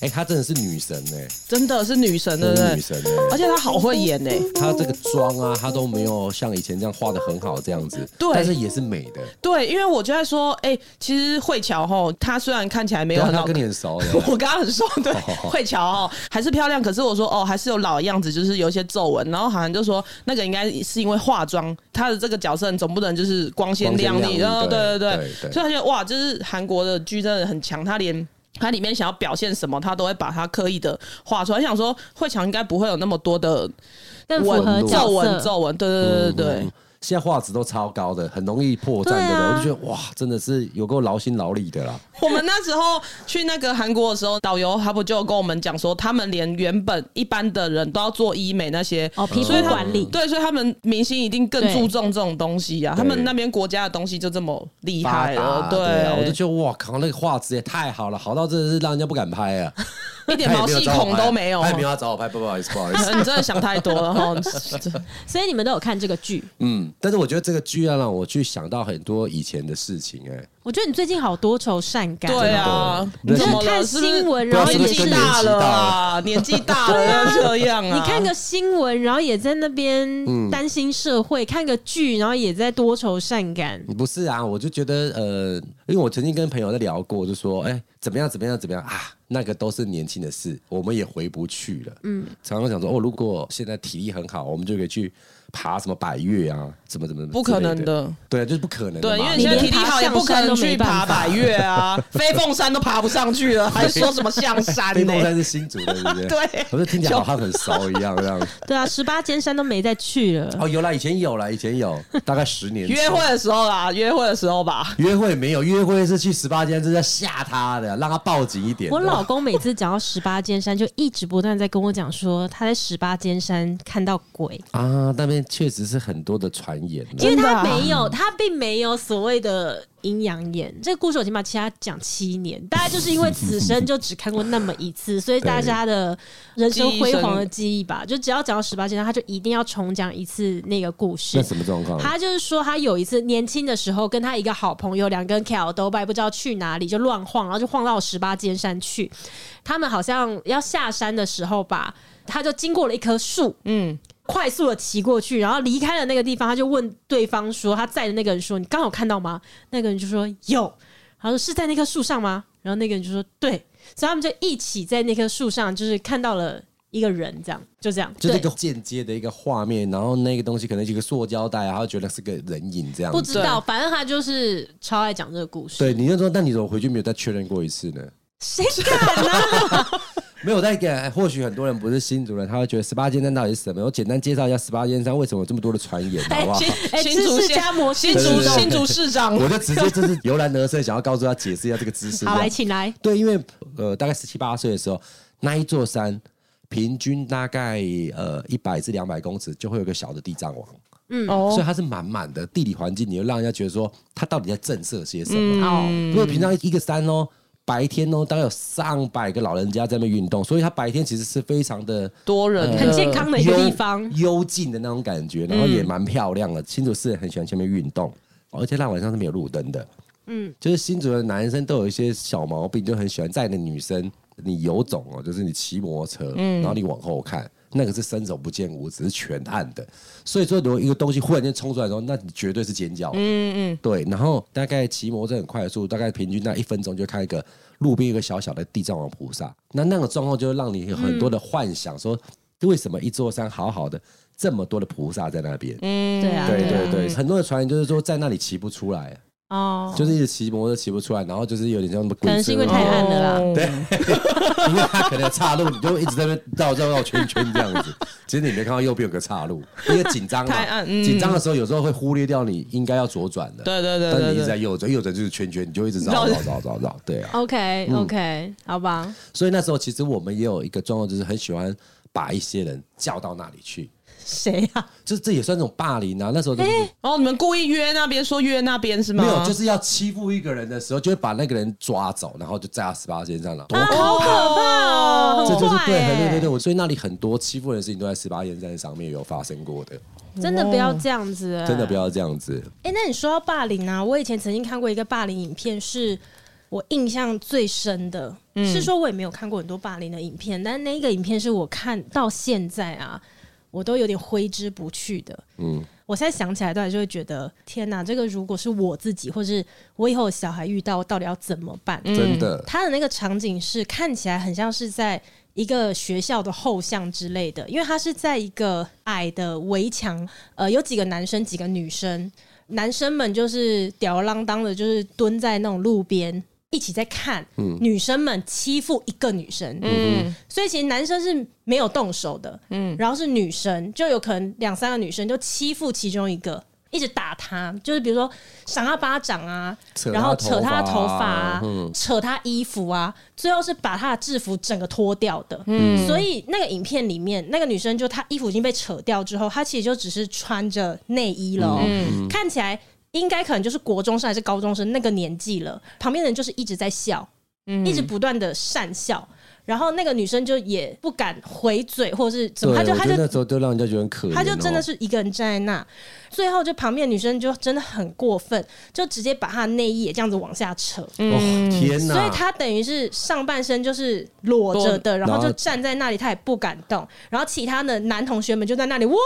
哎，她真的是女神哎，真的是女神，对不对？女神哎，而且她好会演哎，她这个妆啊，她都没有像以前这样画的很好这样子，对，但是也是美的。对，因为我就在说，哎，其实慧乔哈，她虽然看起来没有很好，她跟你很熟，我跟她很熟，对，慧乔哈还是漂亮，可是我说哦，还是有老样子，就是有一些皱纹，然后好像就说那个应该是因为化妆，她的这个角色总不能就是光鲜亮丽，然后对对对，所以她觉得哇，就是韩国的剧真的很强，她连。他里面想要表现什么，他都会把它刻意的画出来。想说慧强应该不会有那么多的但符合皱纹，皱纹，对对对对对。嗯现在画质都超高的，很容易破绽的，啊、我就觉得哇，真的是有够劳心劳力的啦。我们那时候去那个韩国的时候，导游他不就跟我们讲说，他们连原本一般的人都要做医美那些哦，皮肤管理，对，所以他们明星一定更注重这种东西啊。他们那边国家的东西就这么厉害了，对，对啊，我就觉得哇靠，那个画质也太好了，好到真的是让人家不敢拍啊。一点毛细孔都没有，他也没有要找我拍，不好意思，不好意思，你真的想太多了哈。所以你们都有看这个剧，嗯，但是我觉得这个剧要让我去想到很多以前的事情，哎，我觉得你最近好多愁善感，对啊，你就看新闻，然后年纪大了，年纪大了要这样啊，你看个新闻，然后也在那边担心社会，看个剧，然后也在多愁善感。不是啊，我就觉得呃，因为我曾经跟朋友在聊过，就说，哎，怎么样，怎么样，怎么样啊？那个都是年轻的事，我们也回不去了。嗯，常常想说，哦，如果现在体力很好，我们就可以去。爬什么百越啊？怎么怎么怎么？不可能的，对啊，就是不可能。对，因为你现在体力好，也不可能去爬百越啊，飞凤山都爬不上去了，还说什么象山？飞凤山是新竹的，对不对？对，我就听起来好像很熟一样，这样。对啊，十八尖山都没再去了。哦，有啦，以前有啦，以前有，大概十年。约会的时候啦，约会的时候吧。约会没有，约会是去十八尖，是在吓他的，让他报警一点。我老公每次讲到十八尖山，就一直不断在跟我讲说，他在十八尖山看到鬼啊，那边确实是很。多的传言，因为他没有，他并没有所谓的阴阳眼。这个故事我起码其他讲七年，大概就是因为此生就只看过那么一次，所以大家的人生辉煌的记忆吧。就只要讲到十八阶段，他就一定要重讲一次那个故事。那什么状况？他就是说，他有一次年轻的时候，跟他一个好朋友两个人桥都拜，不知道去哪里就乱晃，然后就晃到十八尖山去。他们好像要下山的时候吧，他就经过了一棵树，嗯。快速的骑过去，然后离开了那个地方，他就问对方说：“他在的那个人说，你刚好看到吗？”那个人就说：“有。”他说：“是在那棵树上吗？”然后那个人就说：“对。”所以他们就一起在那棵树上，就是看到了一个人，这样就这样，就是一个间接的一个画面。然后那个东西可能是一个塑胶袋，然后觉得是个人影这样。不知道，反正他就是超爱讲这个故事。对，你就说，那你怎么回去没有再确认过一次呢？谁敢啊？没有在给，或许很多人不是新竹人，他会觉得十八尖山到底是什么？我简单介绍一下十八尖山为什么有这么多的传言，好不好？新竹市家模，新竹新竹市长，我就直接就是由然而生，想要告诉他解释一下这个知识。好，来，请来。对，因为呃，大概十七八岁的时候，那一座山平均大概呃一百至两百公尺就会有个小的地藏王，嗯，所以它是满满的地理环境，你就让人家觉得说它到底在震慑些什么？哦、嗯，因为平常一个山哦。白天哦，大概有上百个老人家在那边运动，所以他白天其实是非常的多人、呃、很健康的一个地方，幽静的那种感觉，然后也蛮漂亮的。嗯、新竹市人很喜欢前面运动，而且那晚上是没有路灯的。嗯，就是新竹的男生都有一些小毛病，就很喜欢载的女生，你有种哦，就是你骑摩托车，然后你往后看。那个是伸手不见五指，是全暗的，所以说如果一个东西忽然间冲出来的时候，那你绝对是尖叫。嗯嗯，对。然后大概骑摩托车很快速，大概平均那一分钟就看一个路边一个小小的地藏王菩萨。那那个状况就会让你有很多的幻想，说为什么一座山好好的，这么多的菩萨在那边？嗯，对啊，对对对，很多的传言就是说在那里骑不出来。哦，就是一直骑摩托车骑不出来，然后就是有点像那么，可能是因为太暗了啦。对，因为他可能岔路，你就一直在那边绕绕绕圈圈这样子。其实你没看到右边有个岔路，因为紧张嘛，紧张的时候有时候会忽略掉你应该要左转的。对对对，但你一直在右转，右转就是圈圈，你就一直绕绕绕绕绕。对啊。OK OK，好吧。所以那时候其实我们也有一个状况，就是很喜欢把一些人叫到那里去。谁呀？这这也算那种霸凌啊！那时候，哦，你们故意约那边说约那边是吗？没有，就是要欺负一个人的时候，就会把那个人抓走，然后就在他十八线上了。多好可怕哦！这就是对，对对对，我所以那里很多欺负人的事情都在十八线站上面有发生过的。真的不要这样子，真的不要这样子。哎，那你说到霸凌啊，我以前曾经看过一个霸凌影片，是我印象最深的、嗯、是说，我也没有看过很多霸凌的影片，但那个影片是我看到现在啊，我都有点挥之不去的。嗯，我现在想起来都还是会觉得，天哪，这个如果是我自己，或是我以后小孩遇到，到底要怎么办？真的，他的那个场景是看起来很像是在一个学校的后巷之类的，因为他是在一个矮的围墙，呃，有几个男生，几个女生。男生们就是吊儿郎当的，就是蹲在那种路边一起在看，女生们欺负一个女生，嗯，所以其实男生是没有动手的，嗯，然后是女生就有可能两三个女生就欺负其中一个。一直打他，就是比如说赏他巴掌啊，然后扯他的头发啊，扯他衣服啊，最后是把他的制服整个脱掉的。嗯，所以那个影片里面，那个女生就她衣服已经被扯掉之后，她其实就只是穿着内衣了，嗯，看起来应该可能就是国中生还是高中生那个年纪了。旁边的人就是一直在笑，一直不断的讪笑。然后那个女生就也不敢回嘴，或者是怎么，她就她就那时候就让人家觉得很可怜，她就真的是一个人站在那。最后就旁边女生就真的很过分，就直接把她的内衣也这样子往下扯。嗯，天哪！所以她等于是上半身就是裸着的，然后就站在那里，她也不敢动。然后其他的男同学们就在那里哇，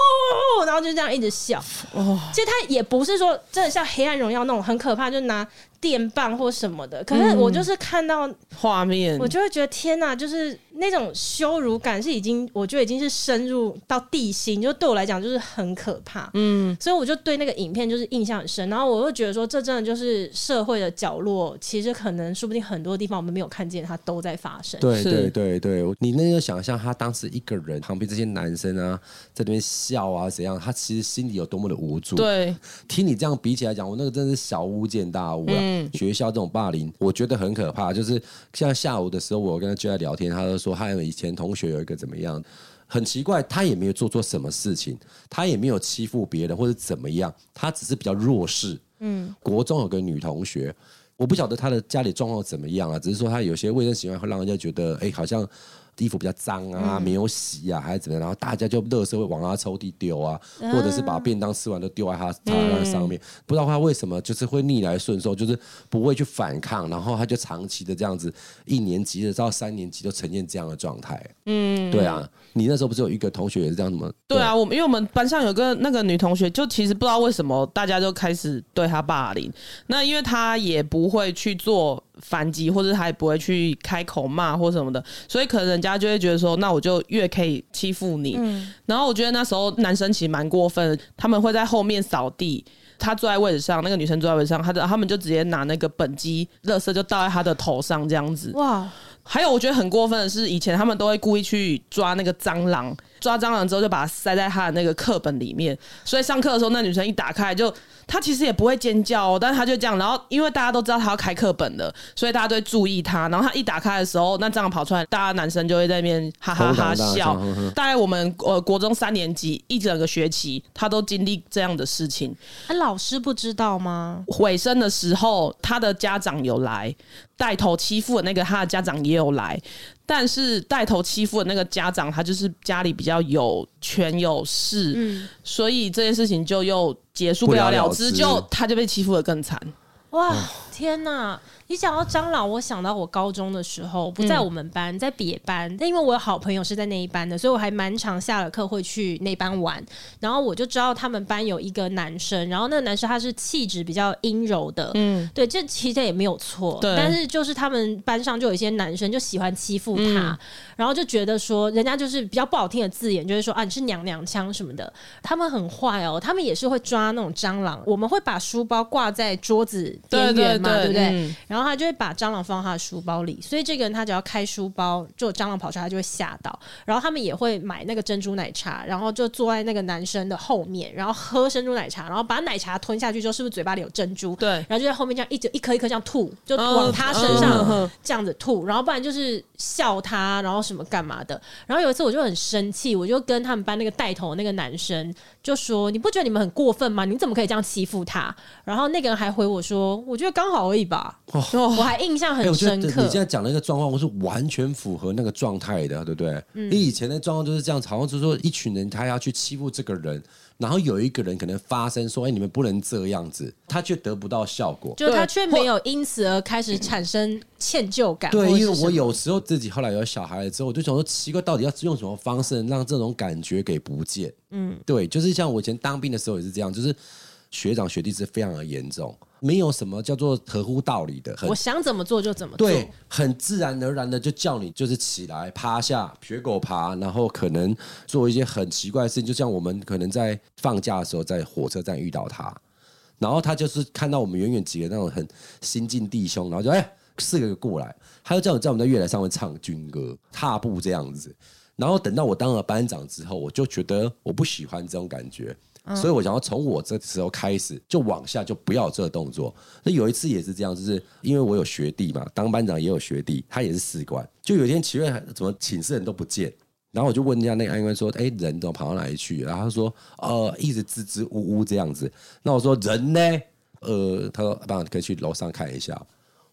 然后就这样一直笑。哦，其实她也不是说真的像《黑暗荣耀》那种很可怕，就拿。电棒或什么的，可是我就是看到画面，我就会觉得天哪，就是那种羞辱感是已经，我觉得已经是深入到地心，就对我来讲就是很可怕。嗯，所以我就对那个影片就是印象很深，然后我又觉得说，这真的就是社会的角落，其实可能说不定很多地方我们没有看见，它都在发生。对对对对，你那个想象，他当时一个人旁边这些男生啊，在那边笑啊怎样，他其实心里有多么的无助。对，听你这样比起来讲，我那个真的是小巫见大巫了。嗯嗯，学校这种霸凌，我觉得很可怕。就是像下午的时候，我跟他就在聊天，他就说他以前同学有一个怎么样，很奇怪，他也没有做错什么事情，他也没有欺负别人或者怎么样，他只是比较弱势。嗯，国中有个女同学，我不晓得她的家里状况怎么样啊，只是说她有些卫生习惯会让人家觉得，哎，好像。衣服比较脏啊，没有洗啊，还是怎么样？然后大家就垃圾会往他抽屉丢啊，或者是把便当吃完都丢在他他那上面。不知道他为什么就是会逆来顺受，就是不会去反抗，然后他就长期的这样子，一年级的到三年级都呈现这样的状态。嗯，对啊，你那时候不是有一个同学也是这样子吗？对啊，我们因为我们班上有个那个女同学，就其实不知道为什么大家就开始对她霸凌。那因为她也不会去做。反击，或者他也不会去开口骂或什么的，所以可能人家就会觉得说，那我就越可以欺负你。嗯。然后我觉得那时候男生其实蛮过分的，他们会在后面扫地，他坐在位置上，那个女生坐在位置上，他的他们就直接拿那个本机，垃圾就倒在他的头上这样子。哇！还有我觉得很过分的是，以前他们都会故意去抓那个蟑螂，抓蟑螂之后就把它塞在他的那个课本里面，所以上课的时候那女生一打开就。他其实也不会尖叫哦，但是他就这样，然后因为大家都知道他要开课本的，所以大家都会注意他。然后他一打开的时候，那蟑螂跑出来，大家男生就会在那边哈哈哈哈笑。大概我们呃国中三年级一整个学期，他都经历这样的事情。啊，老师不知道吗？尾声的时候，他的家长有来。带头欺负的那个，他的家长也有来，但是带头欺负的那个家长，他就是家里比较有权有势，嗯，所以这件事情就又结束不了了之，就他就被欺负的更惨。哇，天哪！你讲到蟑螂，我想到我高中的时候不在我们班，在别班。但因为我有好朋友是在那一班的，所以我还蛮常下了课会去那班玩。然后我就知道他们班有一个男生，然后那个男生他是气质比较阴柔的，嗯，对，这其实也没有错。但是就是他们班上就有一些男生就喜欢欺负他，嗯，然后就觉得说人家就是比较不好听的字眼，就是说啊你是娘娘腔什么的。他们很坏哦，他们也是会抓那种蟑螂。我们会把书包挂在桌子边缘嘛，对不对？嗯，然后。他就会把蟑螂放到他的书包里，所以这个人他只要开书包，就有蟑螂跑出来，他就会吓到。然后他们也会买那个珍珠奶茶，然后就坐在那个男生的后面，然后喝珍珠奶茶，然后把奶茶吞下去之后，是不是嘴巴里有珍珠？对，然后就在后面这样一直一颗一颗这样吐，就往他身上这样子吐，然后不然就是笑他，然后什么干嘛的。然后有一次我就很生气，我就跟他们班那个带头的那个男生就说：“你不觉得你们很过分吗？你怎么可以这样欺负他？”然后那个人还回我说：“我觉得刚好而已吧。哦”我还印象很深刻。欸、你现在讲的一个状况，我是完全符合那个状态的，对不对？嗯、你以前的状况就是这样，好像就是说一群人他要去欺负这个人。然后有一个人可能发声说：“哎，你们不能这样子。”他却得不到效果，就他却没有因此而开始产生歉疚感。对，因为我有时候自己后来有小孩了之后，我就想说，奇怪，到底要用什么方式让这种感觉给不见？嗯，对，就是像我以前当兵的时候也是这样，就是学长学弟是非常的严重。没有什么叫做合乎道理的，我想怎么做就怎么做，对，很自然而然的就叫你就是起来趴下学狗爬，然后可能做一些很奇怪的事情，就像我们可能在放假的时候在火车站遇到他，然后他就是看到我们远远几个那种很新进弟兄，然后就哎四个过来，他就叫我在我们在月台上面唱军歌踏步这样子，然后等到我当了班长之后，我就觉得我不喜欢这种感觉。所以，我想要从我这时候开始，就往下就不要这个动作。那有一次也是这样，就是因为我有学弟嘛，当班长也有学弟，他也是士官。就有一天奇怪，怎么寝室人都不见？然后我就问人家那个安官说：“哎，人都跑到哪里去？”然后他说：“呃，一直支支吾吾这样子。”那我说：“人呢？”呃，他说：“班长可以去楼上看一下。”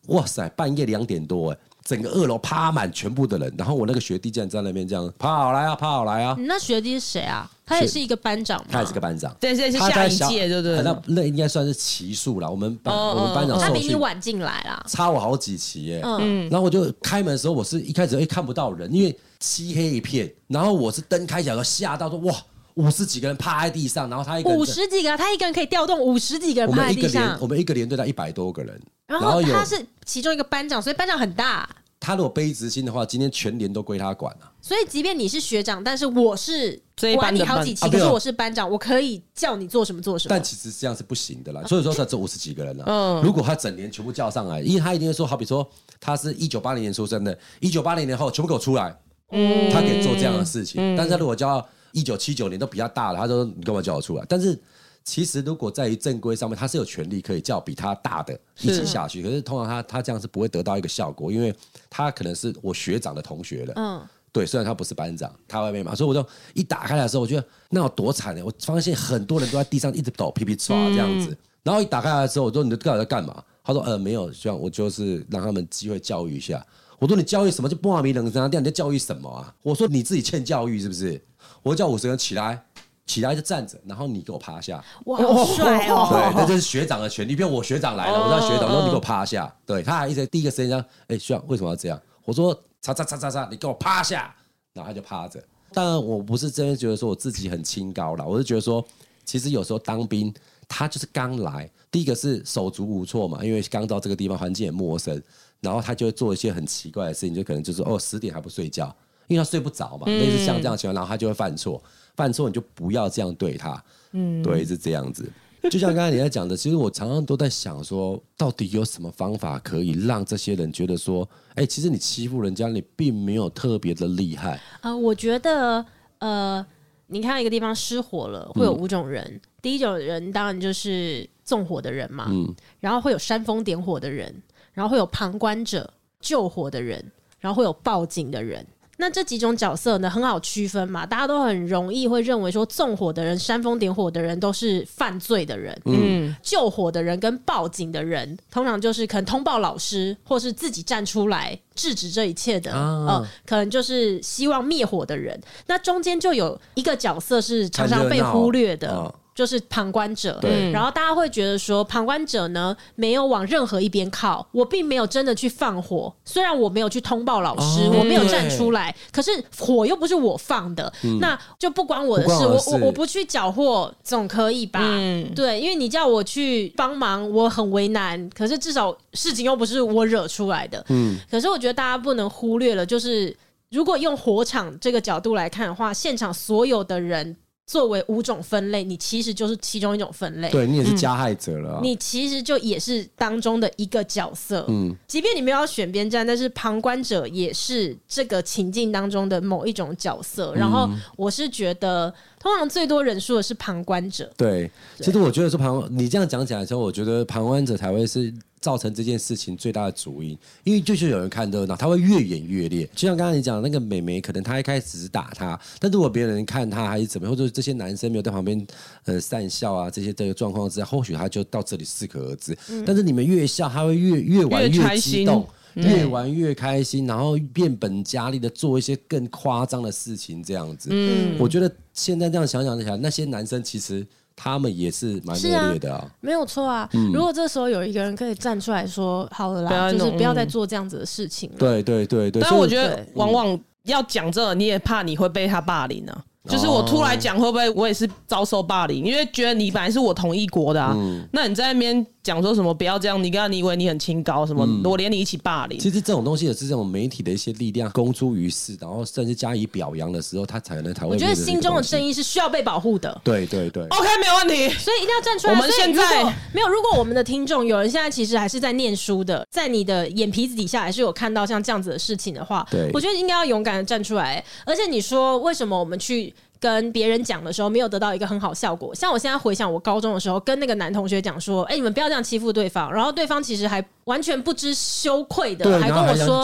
哇塞，半夜两点多，哎。整个二楼趴满全部的人，然后我那个学弟竟然在那边这样跑来啊，趴好来啊！你那学弟是谁啊？他也是一个班长，他也是个班长，对，对，是下一届，对不对？那那应该算是奇数了。我们班我们班长他比你晚进来啦，差我好几期耶。嗯，然后我就开门的时候，我是一开始哎看不到人，因为漆黑一片。然后我是灯开起来，吓到说哇，五十几个人趴在地上，然后他一个人五十几个，他一个人可以调动五十几个人趴在地上。我们一个连队在一百多个人，然后他是其中一个班长，所以班长很大。他如果背执行的话，今天全连都归他管了。所以，即便你是学长，但是我是管你好几期，可是我是班长，我可以叫你做什么做什么。但其实这样是不行的啦。所以说，他这五十几个人呢，如果他整年全部叫上来，因为他一定会说，好比说他是一九八零年出生的，一九八零年后全部给我出来，嗯他可以做这样的事情。但是他如果叫一九七九年都比较大了，他说你干嘛叫我出来？但是。其实，如果在于正规上面，他是有权利可以叫比他大的一起下去。是可是通常他他这样是不会得到一个效果，因为他可能是我学长的同学了。嗯，对，虽然他不是班长，他外面嘛，所以我就一打开来的时候，我觉得那有多惨呢？我发现很多人都在地上一直抖，噼噼唰这样子。嗯、然后一打开来的时候，我说：“你到底在干嘛？”他说：“呃，没有，希望我就是让他们机会教育一下。”我说：“你教育什么？就不话没人这样这样，你在教育什么啊？”我说：“你自己欠教育是不是？”我叫五十个人起来。起来就站着，然后你给我趴下。哇，好帅哦！对，那就是学长的权利。比 如我学长来了，我叫学长，然后你给我趴下。对，他还一直第一个声音讲：“哎，学长为什么要这样？”我说：“叉叉叉叉叉，你给我趴下。”然后他就趴着。当然，我不是真的觉得说我自己很清高了，我是觉得说，其实有时候当兵，他就是刚来，第一个是手足无措嘛，因为刚到这个地方，环境也陌生，然后他就会做一些很奇怪的事情，就可能就是哦，十点还不睡觉，因为他睡不着嘛，类似像这样的情况，然后他就会犯错。犯错你就不要这样对他，嗯，对，是这样子。就像刚才你在讲的，其实我常常都在想说，到底有什么方法可以让这些人觉得说，哎，其实你欺负人家，你并没有特别的厉害啊、呃。我觉得，呃，你看一个地方失火了，会有五种人。嗯、第一种人当然就是纵火的人嘛，嗯，然后会有煽风点火的人，然后会有旁观者救火的人，然后会有报警的人。那这几种角色呢，很好区分嘛，大家都很容易会认为说，纵火的人、煽风点火的人都是犯罪的人，嗯，救火的人跟报警的人，通常就是可能通报老师，或是自己站出来制止这一切的，啊、呃，可能就是希望灭火的人。那中间就有一个角色是常常被忽略的。就是旁观者，对，然后大家会觉得说，旁观者呢没有往任何一边靠，我并没有真的去放火，虽然我没有去通报老师，哦、我没有站出来，可是火又不是我放的，嗯、那就不关我的事，我我我不去缴获总可以吧？嗯，对，因为你叫我去帮忙，我很为难，可是至少事情又不是我惹出来的，嗯，可是我觉得大家不能忽略了，就是如果用火场这个角度来看的话，现场所有的人。作为五种分类，你其实就是其中一种分类。对，你也是加害者了，啊嗯。你其实就也是当中的一个角色。嗯，即便你没有要选边站，但是旁观者也是这个情境当中的某一种角色。然后我是觉得，通常最多人数的是旁观者。对，其实我觉得说旁，你这样讲起来的时候，我觉得旁观者才会是造成这件事情最大的主因，因为就是有人看热闹，他会越演越烈。就像刚刚你讲的那个美眉，可能她一开始只是打他，但如果别人看他还是怎么样，或者这些男生没有在旁边呃讪笑啊，这些这个状况之下，或许他就到这里适可而止。嗯、但是你们越笑，他会越越玩越激动，越玩越开心，然后变本加厉的做一些更夸张的事情，这样子。嗯，我觉得现在这样想想起来，那些男生其实。他们也是蛮恶劣的啊，没有错啊。如果这时候有一个人可以站出来说：“好了啦，就是不要再做这样子的事情。”对对对对。但我觉得，往往要讲这，你也怕你会被他霸凌呢。就是我突然讲，会不会我也是遭受霸凌？因为觉得你本来是我同一国的啊，那你在那边。讲说什么不要这样？你刚刚你以为你很清高？什么？嗯、我连你一起霸凌？其实这种东西也是这种媒体的一些力量公诸于世，然后甚至加以表扬的时候，他才能才会。我觉得心中的正义是需要被保护的。对对对，OK，没有问题。所以一定要站出来。我们现在没有。如果我们的听众有人现在其实还是在念书的，在你的眼皮子底下还是有看到像这样子的事情的话，对，我觉得应该要勇敢的站出来。而且你说为什么我们去？跟别人讲的时候没有得到一个很好效果，像我现在回想我高中的时候，跟那个男同学讲说：“哎、欸，你们不要这样欺负对方。”然后对方其实还完全不知羞愧的，还跟我说：“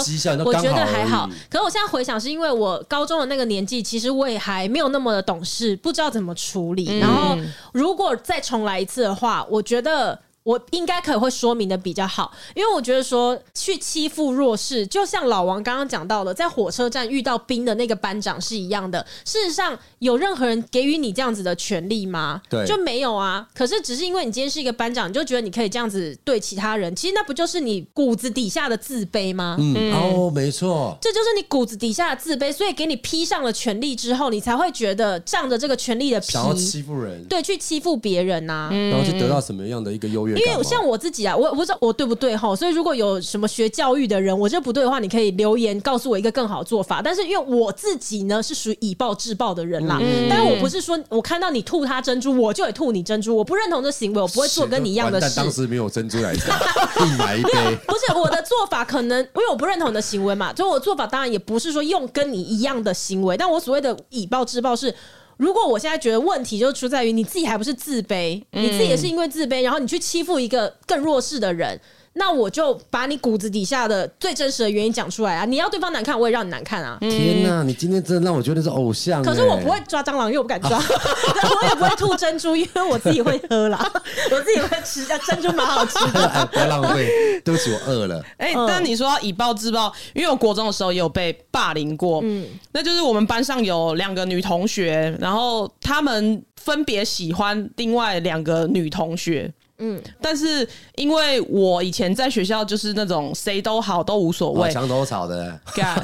我觉得还好。”可是我现在回想，是因为我高中的那个年纪，其实我也还没有那么的懂事，不知道怎么处理。嗯、然后如果再重来一次的话，我觉得。我应该可以会说明的比较好，因为我觉得说去欺负弱势，就像老王刚刚讲到的，在火车站遇到兵的那个班长是一样的。事实上，有任何人给予你这样子的权利吗？对，就没有啊。可是只是因为你今天是一个班长，你就觉得你可以这样子对其他人，其实那不就是你骨子底下的自卑吗？嗯，嗯哦，没错，这就是你骨子底下的自卑，所以给你披上了权利之后，你才会觉得仗着这个权利的皮，想要欺负人，对，去欺负别人呐、啊，然后去得到什么样的一个优越。因为像我自己啊，我我不知道我对不对哈，所以如果有什么学教育的人，我觉得不对的话，你可以留言告诉我一个更好的做法。但是因为我自己呢是属于以暴制暴的人啦，嗯、但是我不是说我看到你吐他珍珠，我就得吐你珍珠，我不认同这行为，我不会做跟你一样的事。但当时没有珍珠来讲，一买一杯。不是我的做法，可能因为我不认同你的行为嘛，所以我做法当然也不是说用跟你一样的行为，但我所谓的以暴制暴是。如果我现在觉得问题就出在于你自己还不是自卑，你自己也是因为自卑，然后你去欺负一个更弱势的人。那我就把你骨子底下的最真实的原因讲出来啊！你要对方难看，我也让你难看啊！天哪，你今天真的让我觉得是偶像。可是我不会抓蟑螂，因为我不敢抓；我也不会吐珍珠，因为我自己会喝啦。我自己会吃，珍珠蛮好吃的。不要浪费，对不起，我饿了。哎，但你说以暴制暴，因为我国中的时候也有被霸凌过。嗯，那就是我们班上有两个女同学，然后她们分别喜欢另外两个女同学。嗯，但是因为我以前在学校就是那种谁都好都无所谓，墙头草的，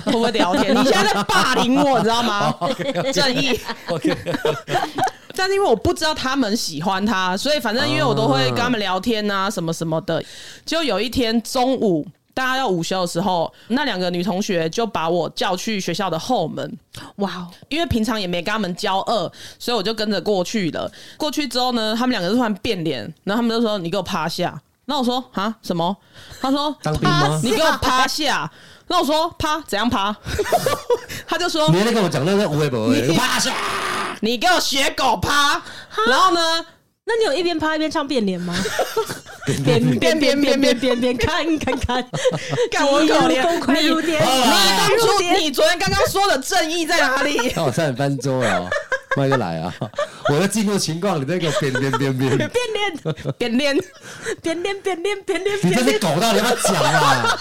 会不会聊天？你现在在霸凌我，你知道吗？正义。但是因为我不知道他们喜欢他，所以反正因为我都会跟他们聊天啊，什么什么的。就有一天中午。大家要午休的时候，那两个女同学就把我叫去学校的后门。哇！因为平常也没跟他们交恶，所以我就跟着过去了。过去之后呢，他们两个就突然变脸，然后他们就说：“你给我趴下。”那我说：“啊，什么？”他说：“趴，你给我趴下。”那我说：“趴，怎样趴？” 他就说：“你在跟我讲那个微博，你趴下，你给我学狗趴。”然后呢？那你有一边趴一边唱变脸吗？边边边边边边边看看看，看 我可怜你！你当初你昨天刚刚说的正义在哪里？那我差点翻桌了，慢个来啊！我要进入情况，你再给我边边边边变脸变脸变脸变脸变脸，你这是狗到底要不要讲啊？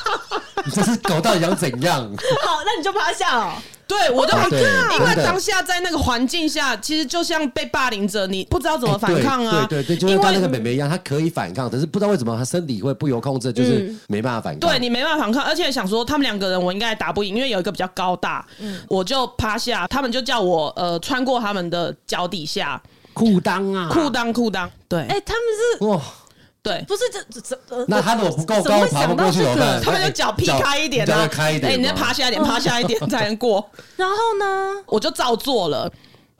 你这是狗到底想怎样？好，那你就趴下哦。对，我就因为当下在那个环境下，其实就像被霸凌者，你不知道怎么反抗啊。对对对，就跟他那个妹妹一样，她可以反抗，可是不知道为什么她身体会不由控制，就是没办法反抗。对，你没办法反抗，而且想说他们两个人我应该打不赢，因为有一个比较高大，我就趴下，他们就叫我呃穿过他们的脚底下。裤裆啊，裤裆裤裆，对，哎，他们是哇。对，不是这这这，那他如果不够高，爬不过去怎么办？他们就脚劈开一点开一点，哎，你再趴下一点，趴下一点 才能过。然后呢，我就照做了。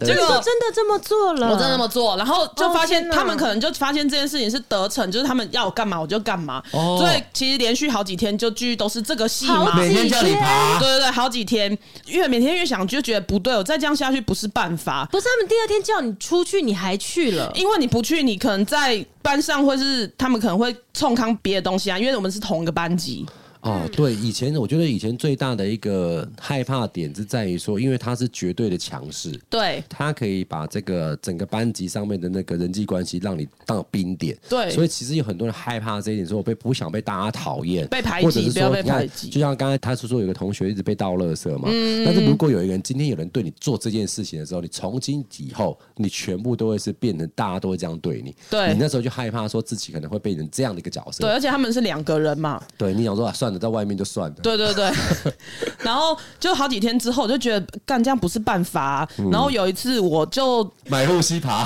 结果真的这么做了，我真的这么做，然后就发现哦他们可能就发现这件事情是得逞，就是他们要我干嘛我就干嘛，哦。所以其实连续好几天就继续都是这个戏每天叫你爬，对对对，好几天，越每天越想就觉得不对，我再这样下去不是办法。不是他们第二天叫你出去，你还去了，因为你不去，你可能在班上会是他们可能会冲康别的东西啊，因为我们是同一个班级。哦，对，以前我觉得以前最大的一个害怕点是在于说，因为他是绝对的强势，对。他可以把这个整个班级上面的那个人际关系让你当冰点，对。所以其实有很多人害怕这一点，说我被不想被大家讨厌，被排挤或者是不要被排挤。就像刚才他是说有个同学一直被倒垃圾嘛，嗯。但是如果有一个人今天有人对你做这件事情的时候，你从今以后你全部都会是变成大家都会这样对你，对。你那时候就害怕说自己可能会变成这样的一个角色，对，而且他们是两个人嘛。对，你想说啊，算了，在外面就算了。对对对，然后就好几天之后，我就觉得干这样不是办法啊、然后有一次我就买护膝爬，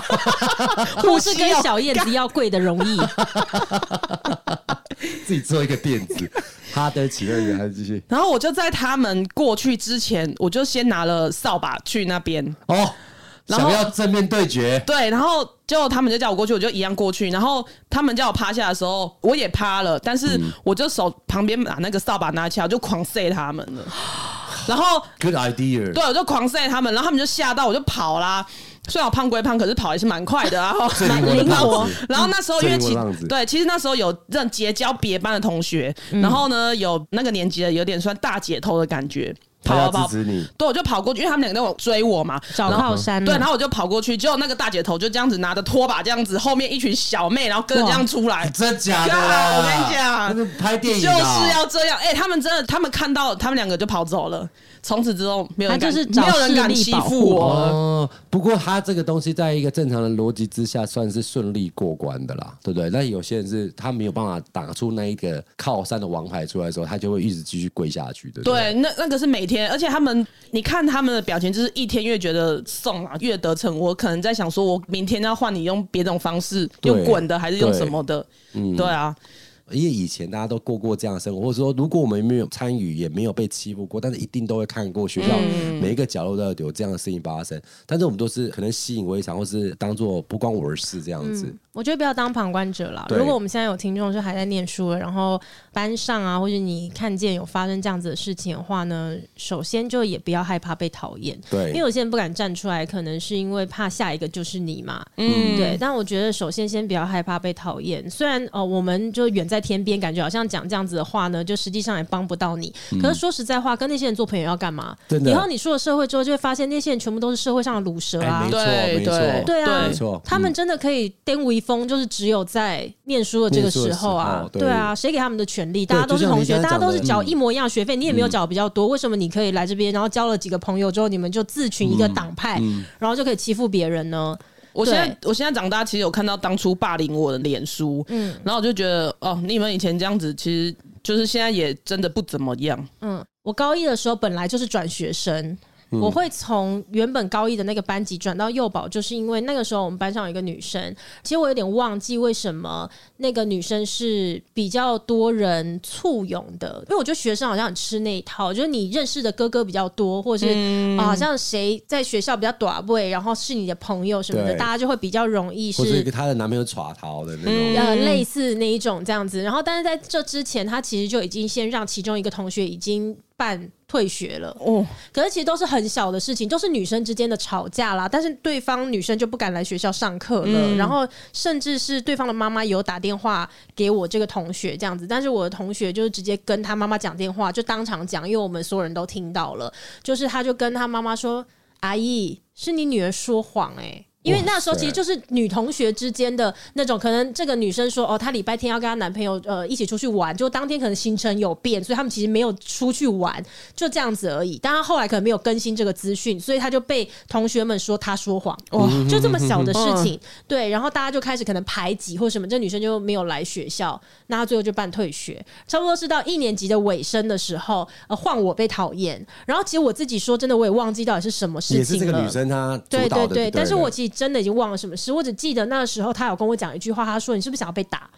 护是跟小燕子要贵的容易。自己做一个垫子，哈德奇乐园还是继续。然后我就在他们过去之前，我就先拿了扫把去那边。哦，然后想要正面对决，对，然后就他们就叫我过去，我就一样过去。然后他们叫我趴下的时候，我也趴了，但是我就手旁边把那个扫把拿起来，我就狂塞他们了。然后 Good idea，对，我就狂塞他们，然后他们就吓到，我就跑啦。虽然我胖归胖，可是跑也是蛮快的啊。最灵活的灵活然后那时候因为其对，其实那时候有认结交别班的同学，嗯然后呢有那个年级的有点算大姐头的感觉，他要跑跑。制止你，对，我就跑过去，因为他们两个都有追我嘛，找靠山对，然后我就跑过去，结果那个大姐头就这样子拿着拖把这样子，后面一群小妹，然后跟着这样出来，真假的？我跟你讲拍电影就是要这样。哎、他们真的，他们看到他们两个就跑走了，从此之后没有人敢，他就是没有人敢欺负我了。哦，不过他这个东西在一个正常的逻辑之下，算是顺利过关的啦，对不对？但有些人是他没有办法打出那一个靠山的王牌出来的时候，他就会一直继续跪下去，对不对？对，那那个是每天，而且他们，你看他们的表情，就是一天越觉得送啊，越得逞。我可能在想，说我明天要换你用别种方式，用滚的还是用什么的？嗯对啊，因为以前大家都过过这样的生活，或者说如果我们没有参与，也没有被欺负过，但是一定都会看过学校每一个角落都有这样的事情发生。但是我们都是可能习以为常，或是当做不关我的事这样子。我觉得不要当旁观者啦。如果我们现在有听众是还在念书了，然后班上啊，或者你看见有发生这样子的事情的话呢，首先就也不要害怕被讨厌。对因为有些人不敢站出来，可能是因为怕下一个就是你嘛。嗯，对。但我觉得首先先不要害怕被讨厌。虽然哦，我们就远在天边，感觉好像讲这样子的话呢，就实际上也帮不到你。可是说实在话，跟那些人做朋友要干嘛？以后你出了社会之后，就会发现那些人全部都是社会上的卤蛇啊。哎没错对没错对对啊，没错他们真的可以颠无一风，就是只有在念书的这个时候啊对对啊，谁给他们的权利？大家都是同学，大家都是缴一模一样学费，你也没有缴比较多，为什么你可以来这边，然后交了几个朋友之后，你们就自群一个党派，然后就可以欺负别人呢？我现在我现在长大，其实有看到当初霸凌我的脸书，嗯，然后我就觉得，哦，你们以前这样子，其实就是现在也真的不怎么样。嗯，我高一的时候本来就是转学生。我会从原本高一的那个班级转到幼保，就是因为那个时候我们班上有一个女生，其实我有点忘记为什么那个女生是比较多人簇拥的，因为我觉得学生好像很吃那一套，就是你认识的哥哥比较多，或者是、啊好像谁在学校比较短位，然后是你的朋友什么的，大家就会比较容易或是她的男朋友耍逃的那种，呃，类似那一种这样子。然后，但是在这之前，她其实就已经先让其中一个同学已经办退学了。哦，可是其实都是很小的事情，都是女生之间的吵架啦。但是对方女生就不敢来学校上课了，然后甚至是对方的妈妈有打电话给我这个同学这样子，但是我的同学就是直接跟他妈妈讲电话，就当场讲，因为我们所有人都听到了，就是他就跟他妈妈说：“阿姨，是你女儿说谎哎、欸。”因为那时候其实就是女同学之间的那种，可能这个女生说哦，她礼拜天要跟她男朋友呃一起出去玩，就当天可能行程有变，所以他们其实没有出去玩，就这样子而已。但她后来可能没有更新这个资讯，所以她就被同学们说她说谎，哇，就这么小的事情，对，然后大家就开始可能排挤或什么，这女生就没有来学校，那她最后就办退学，差不多是到一年级的尾声的时候，呃，换我被讨厌，然后其实我自己说真的，我也忘记到底是什么事情了，也是这个女生她主对对对。但是我其实真的已经忘了什么事，我只记得那个时候他有跟我讲一句话，他说：“你是不是想要被打？”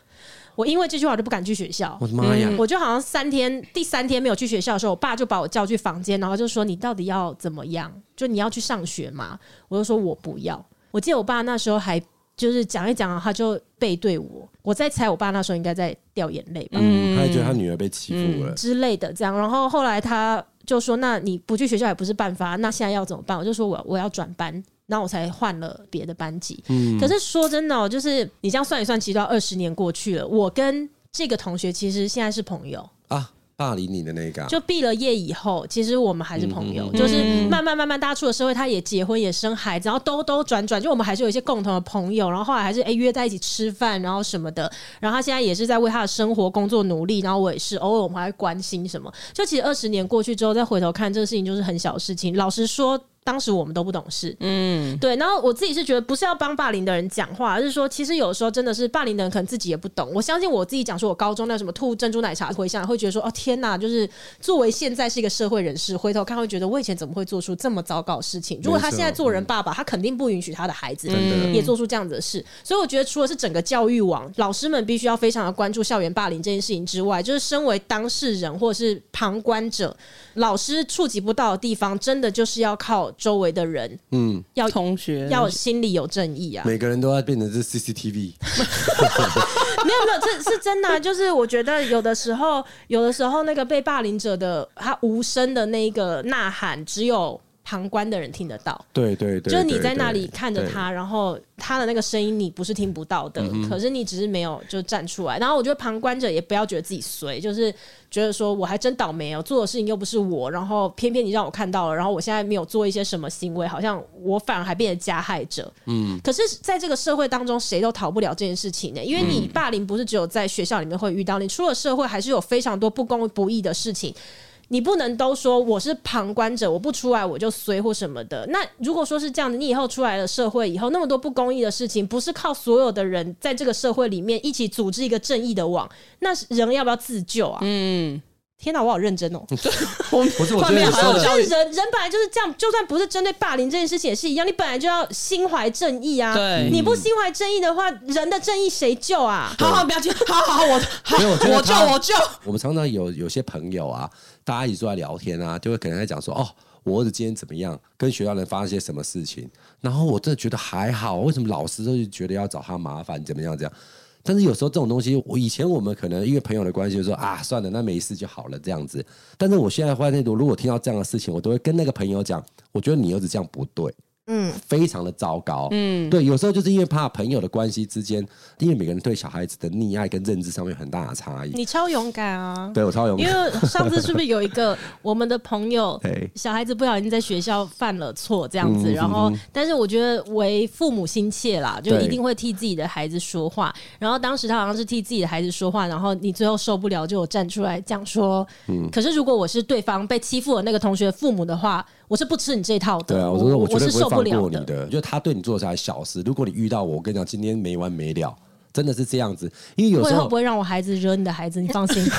我因为这句话我就不敢去学校。我的妈呀！我就好像三天，第三天没有去学校的时候，我爸就把我叫去房间，然后就说：“你到底要怎么样？就你要去上学吗？”我就说：“我不要。”我记得我爸那时候还就是讲一讲，他就背对我。我在猜，我爸那时候应该在掉眼泪吧？嗯，他还觉得他女儿被欺负了、嗯、之类的，这样。然后后来他就说：“那你不去学校也不是办法，那现在要怎么办？”我就说：“我我要转班。”然后我才换了别的班级。嗯，可是说真的，就是你这样算一算，其实都要二十年过去了。我跟这个同学其实现在是朋友啊。霸凌你的那个、啊，就毕了业以后，其实我们还是朋友。嗯、就是慢慢慢慢，大家出了社会，他也结婚也生孩子，然后兜兜转转，就我们还是有一些共同的朋友。然后后来还是哎、欸、约在一起吃饭，然后什么的。然后他现在也是在为他的生活工作努力。然后我也是偶尔我们还会关心什么。就其实二十年过去之后，再回头看这个事情，就是很小的事情。老实说。当时我们都不懂事，嗯，对。然后我自己是觉得，不是要帮霸凌的人讲话，而是说，其实有时候真的是霸凌的人可能自己也不懂。我相信我自己讲说，我高中那什么吐珍珠奶茶，回想会觉得说，哦天哪，就是作为现在是一个社会人士，回头看会觉得，我以前怎么会做出这么糟糕的事情？如果他现在做人爸爸，他肯定不允许他的孩子也做出这样子的事。所以我觉得，除了是整个教育网，老师们必须要非常的关注校园霸凌这件事情之外，就是身为当事人或者是旁观者，老师触及不到的地方，真的就是要靠周围的人。嗯，要同学要心里有正义啊！每个人都要变成是 CCTV，没有没有，这是真的啊。就是我觉得有的时候，有的时候那个被霸凌者的他无声的那个呐喊，只有旁观的人听得到。对对对，就是你在那里看着他，然后。他的那个声音你不是听不到的，嗯、可是你只是没有就站出来。然后我觉得旁观者也不要觉得自己衰，就是觉得说我还真倒霉哦，做的事情又不是我，然后偏偏你让我看到了，然后我现在没有做一些什么行为，好像我反而还变成加害者。嗯，可是在这个社会当中，谁都逃不了这件事情呢？因为你霸凌不是只有在学校里面会遇到，你出了社会还是有非常多不公不义的事情。你不能都说我是旁观者，我不出来我就随或什么的。那如果说是这样的，你以后出来了社会以后，那么多不公义的事情，不是靠所有的人在这个社会里面一起组织一个正义的网，那人要不要自救啊？嗯，天哪，我好认真哦。我不是，我觉得就是人人本来就是这样，就算不是针对霸凌这件事情也是一样，你本来就要心怀正义啊。对，你不心怀正义的话，人的正义谁救啊？好好，不要急，好好好，我好，我救我救。我们常常有有些朋友啊。大家一起坐在聊天啊，就会可能在讲说，哦，我儿子今天怎么样，跟学校人发生些什么事情。然后我真的觉得还好，为什么老师都觉得要找他麻烦，怎么样这样？但是有时候这种东西，我以前我们可能因为朋友的关系，就说啊，算了，那没事就好了这样子。但是我现在发现，如果听到这样的事情，我都会跟那个朋友讲，我觉得你儿子这样不对。嗯，非常的糟糕。嗯，对，有时候就是因为怕朋友的关系之间，因为每个人对小孩子的溺爱跟认知上面有很大的差异。你超勇敢啊！对，我超勇敢。因为上次是不是有一个 我们的朋友，小孩子不小心在学校犯了错这样子，然后，但是我觉得为父母心切啦，就一定会替自己的孩子说话。然后当时他好像是替自己的孩子说话，然后你最后受不了，就有站出来讲说，嗯，可是如果我是对方被欺负的那个同学父母的话。我是不吃你这套的。对啊，我说我绝对不会放过你的。我觉得他对你做的才小事。如果你遇到我，我跟你讲，今天没完没了，真的是这样子。因为有时候会不会让我孩子惹你的孩子？你放心。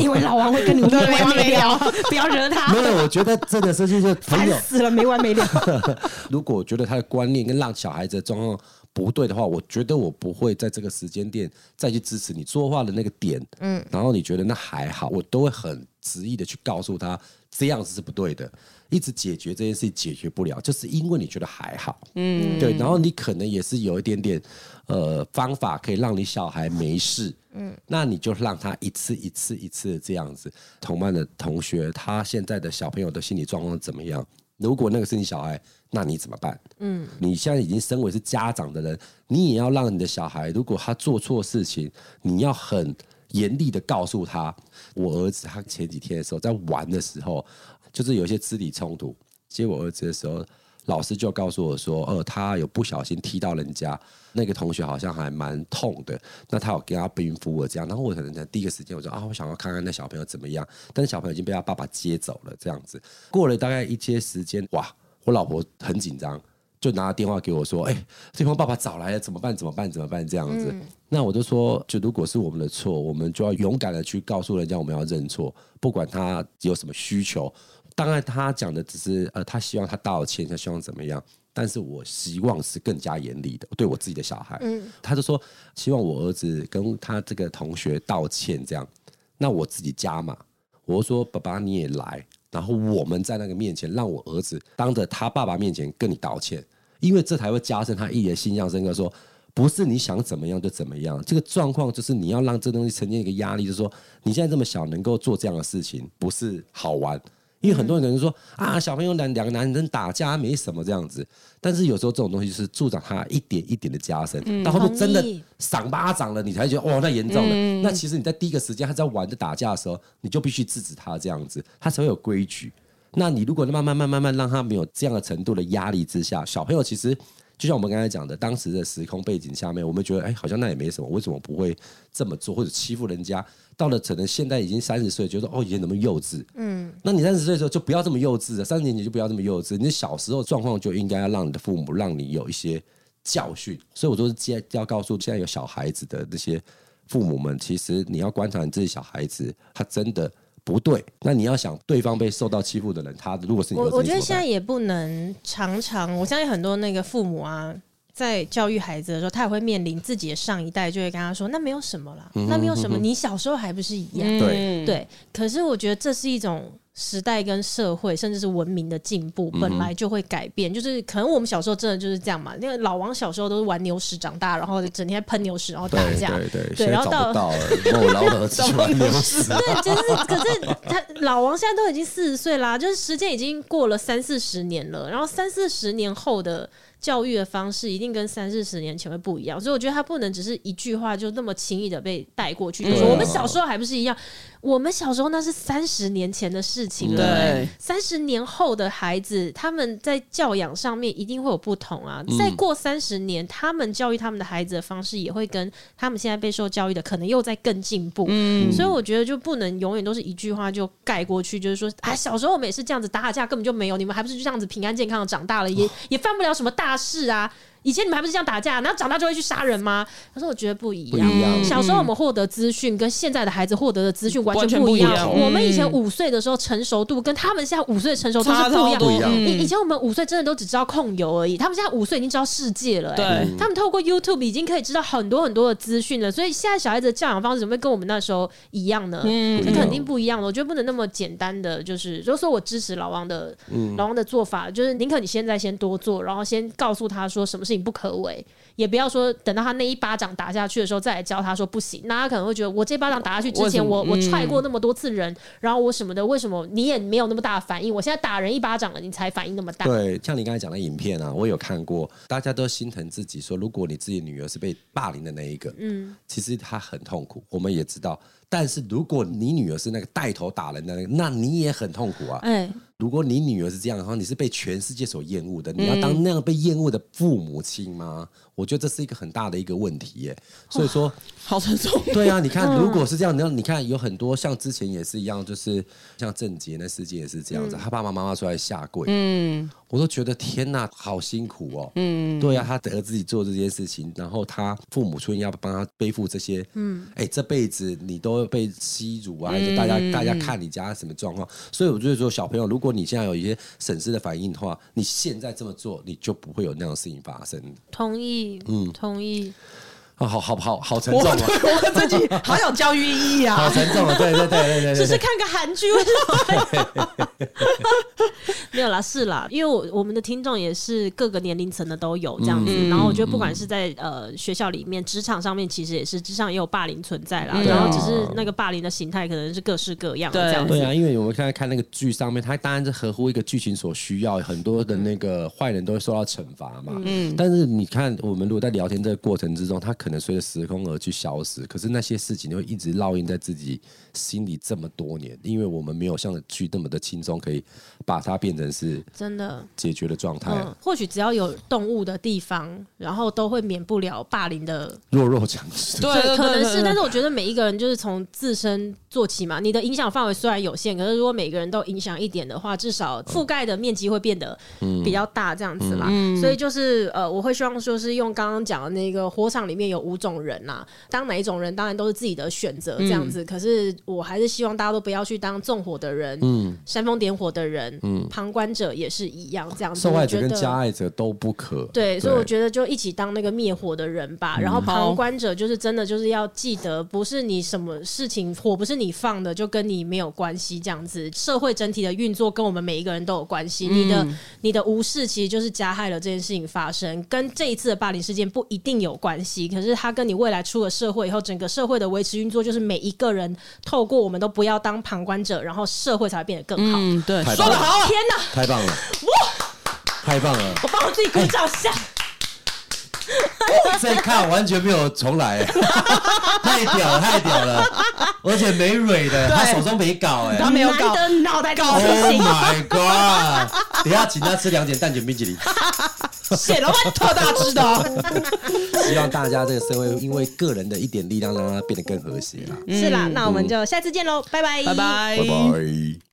因为老王会跟你没完没了，不要惹他。没有，我觉得真的是就是烦死了没完没了。如果我觉得他的观念跟让小孩子的状况不对的话，我觉得我不会在这个时间点再去支持你说话的那个点。嗯，然后你觉得那还好，我都会很。执意的去告诉他这样子是不对的，一直解决这件事情解决不了，就是因为你觉得还好，嗯，对，然后你可能也是有一点点呃方法可以让你小孩没事，嗯，那你就让他一次一次一次的这样子。同班的同学，他现在的小朋友的心理状况怎么样？如果那个是你小孩，那你怎么办？嗯，你现在已经身为是家长的人，你也要让你的小孩，如果他做错事情，你要很。严厉的告诉他，我儿子他前几天的时候在玩的时候，就是有一些肢体冲突。接我儿子的时候，老师就告诉我说，呃，他有不小心踢到人家，那个同学好像还蛮痛的。那他有跟他冰敷了这样。然后我可能在第一个时间我说啊，我想要看看那小朋友怎么样。但是小朋友已经被他爸爸接走了，这样子。过了大概一些时间，哇，我老婆很紧张。就拿电话给我说：“哎、欸，对方爸爸找来了，怎么办？怎么办？怎么办？这样子。嗯”那我就说：“就如果是我们的错，我们就要勇敢的去告诉人家我们要认错，不管他有什么需求。当然，他讲的只是呃，他希望他道歉，他希望怎么样。但是我希望是更加严厉的对我自己的小孩。嗯，他就说希望我儿子跟他这个同学道歉，这样。那我自己加嘛，我说爸爸你也来，然后我们在那个面前，让我儿子当着他爸爸面前跟你道歉，因为这才会加深他一点心象深刻，说不是你想怎么样就怎么样，这个状况就是你要让这东西呈现一个压力，就是说你现在这么小能够做这样的事情，不是好玩。因为很多人可能说啊，小朋友两两个男人打架没什么这样子，但是有时候这种东西是助长他一点一点的加深，到后面真的赏巴掌了，你才觉得哦，那严重了。那其实你在第一个时间他在玩着打架的时候，你就必须制止他这样子，他才会有规矩。那你如果慢慢慢慢慢让他没有这样的程度的压力之下，小朋友其实。就像我们刚才讲的，当时的时空背景下面，我们觉得，哎，好像那也没什么，为什么不会这么做，或者欺负人家？到了可能现在已经三十岁，觉得哦，以前怎么幼稚？嗯，那你三十岁的时候就不要这么幼稚了，三十年前就不要这么幼稚。你小时候状况就应该要让你的父母让你有一些教训。所以我说，接要告诉现在有小孩子的那些父母们，其实你要观察你自己小孩子，他真的。不对，那你要想对方被受到欺负的人，他如果是你，我我觉得现在也不能常常，我相信很多那个父母啊，在教育孩子的时候，他也会面临自己的上一代就会跟他说，那没有什么啦，那没有什么，你小时候还不是一样？对，可是我觉得这是一种。时代跟社会，甚至是文明的进步，本来就会改变。嗯、就是可能我们小时候真的就是这样嘛。因为老王小时候都是玩牛屎长大，然后整天喷牛屎，然后打架。对对对。对，然后到了，我老的儿子玩牛屎。对，就是可是他老王现在都已经四十岁啦，就是时间已经过了三四十年了。然后三四十年后的教育的方式，一定跟三四十年前会不一样。所以我觉得他不能只是一句话就那么轻易的被带过去，就说我们小时候还不是一样。我们小时候那是三十年前的事情了，对，三十年后的孩子，他们在教养上面一定会有不同啊。嗯、再过三十年，他们教育他们的孩子的方式也会跟他们现在被受教育的可能又在更进步。嗯，所以我觉得就不能永远都是一句话就盖过去，就是说，哎，小时候我们也是这样子打打架，根本就没有，你们还不是就这样子平安健康的长大了，也也犯不了什么大大事啊。以前你们还不是这样打架，然后长大就会去杀人吗？可是我觉得不一样。小时候我们获得资讯跟现在的孩子获得的资讯完全不一样。我们以前五岁的时候成熟度跟他们现在五岁成熟度是不一样。以、嗯、以前我们五岁真的都只知道控油而已，他们现在五岁已经知道世界了、欸。对，他们透过 YouTube 已经可以知道很多很多的资讯了。所以现在小孩子的教养方式怎么会跟我们那时候一样呢？嗯，肯定不一样了。我觉得不能那么简单的，就是就是说我支持老王的，嗯、老王的做法，就是宁可你现在先多做，然后先告诉他说什么事情不可为。也不要说等到他那一巴掌打下去的时候再来教他说不行，那他可能会觉得我这巴掌打下去之前我我踹过那么多次人，然后我什么的，为什么你也没有那么大的反应？我现在打人一巴掌了，你才反应那么大？对，像你刚才讲的影片啊，我有看过，大家都心疼自己，说如果你自己女儿是被霸凌的那一个，嗯，其实她很痛苦，我们也知道。但是如果你女儿是那个带头打人的那个，那你也很痛苦啊。哎，如果你女儿是这样的话，你是被全世界所厌恶的，你要当那样被厌恶的父母亲吗？我觉得这是一个很大的一个问题耶。所以说，好沉重。对啊，你看，如果是这样，你要你看有很多像之前也是一样，就是像郑杰那事件也是这样子，他爸爸妈妈出来下跪。嗯。我都觉得天哪，好辛苦哦。嗯，对呀、啊，他得自己做这件事情，然后他父母亲要帮他背负这些。嗯，哎，这辈子你都被欺辱啊，就大家大家看你家什么状况。所以我就是说，小朋友，如果你现在有一些审视的反应的话，你现在这么做，你就不会有那样的事情发生。同意，嗯，同意。哦，好好好好沉重啊！我自己好有教育意义啊！好沉重啊！对对对对对，只是看个韩剧为什么？没有啦，是啦，因为我我们的听众也是各个年龄层的都有这样子。嗯、然后我觉得不管是在呃学校里面、职场上面，其实也是职场也有霸凌存在啦。嗯、然后只是那个霸凌的形态可能是各式各样的这样子。对啊，因为我们现在看那个剧上面，它当然是合乎一个剧情所需要，很多的那个坏人都会受到惩罚嘛。嗯。但是你看，我们如果在聊天这个过程之中，他。可能随着时空而去消失，可是那些事情会一直烙印在自己心里这么多年，因为我们没有像剧那么的轻松，可以把它变成是真的解决的状态。嗯，或许只要有动物的地方，然后都会免不了霸凌的弱肉强食。对，可能是，但是我觉得每一个人就是从自身做起嘛。你的影响范围虽然有限，可是如果每个人都影响一点的话，至少覆盖的面积会变得比较大，这样子啦。嗯，所以就是呃，我会希望说是用刚刚讲的那个火场里面有。有五种人呐、啊，当哪一种人当然都是自己的选择这样子。嗯、可是我还是希望大家都不要去当纵火的人，嗯，煽风点火的人，，嗯，旁观者也是一样，这样子。受害者跟加害者都不可。对，所以我觉得就一起当那个灭火的人吧。然后旁观者就是真的就是要记得，不是你什么事情火不是你放的，就跟你没有关系。这样子，社会整体的运作跟我们每一个人都有关系。你的你的无视其实就是加害了这件事情发生，跟这一次的霸凌事件不一定有关系。可是它跟你未来出了社会以后，整个社会的维持运作，就是每一个人透过我们都不要当旁观者，然后社会才会变得更好。嗯，对，说的好，天哪，太棒了，哇，太棒了，我帮我自己鼓掌下。这一看完全没有重来，太屌了，太屌了，而且没蕊的，他手中没搞，哎，他没有搞，脑袋搞。Oh my god！等下请他吃两点蛋卷冰淇淋，显得我特大只的。希望大家这个社会因为个人的一点力量，让它变得更和谐啦。是啦，那我们就下次见喽，拜拜，拜拜，拜拜。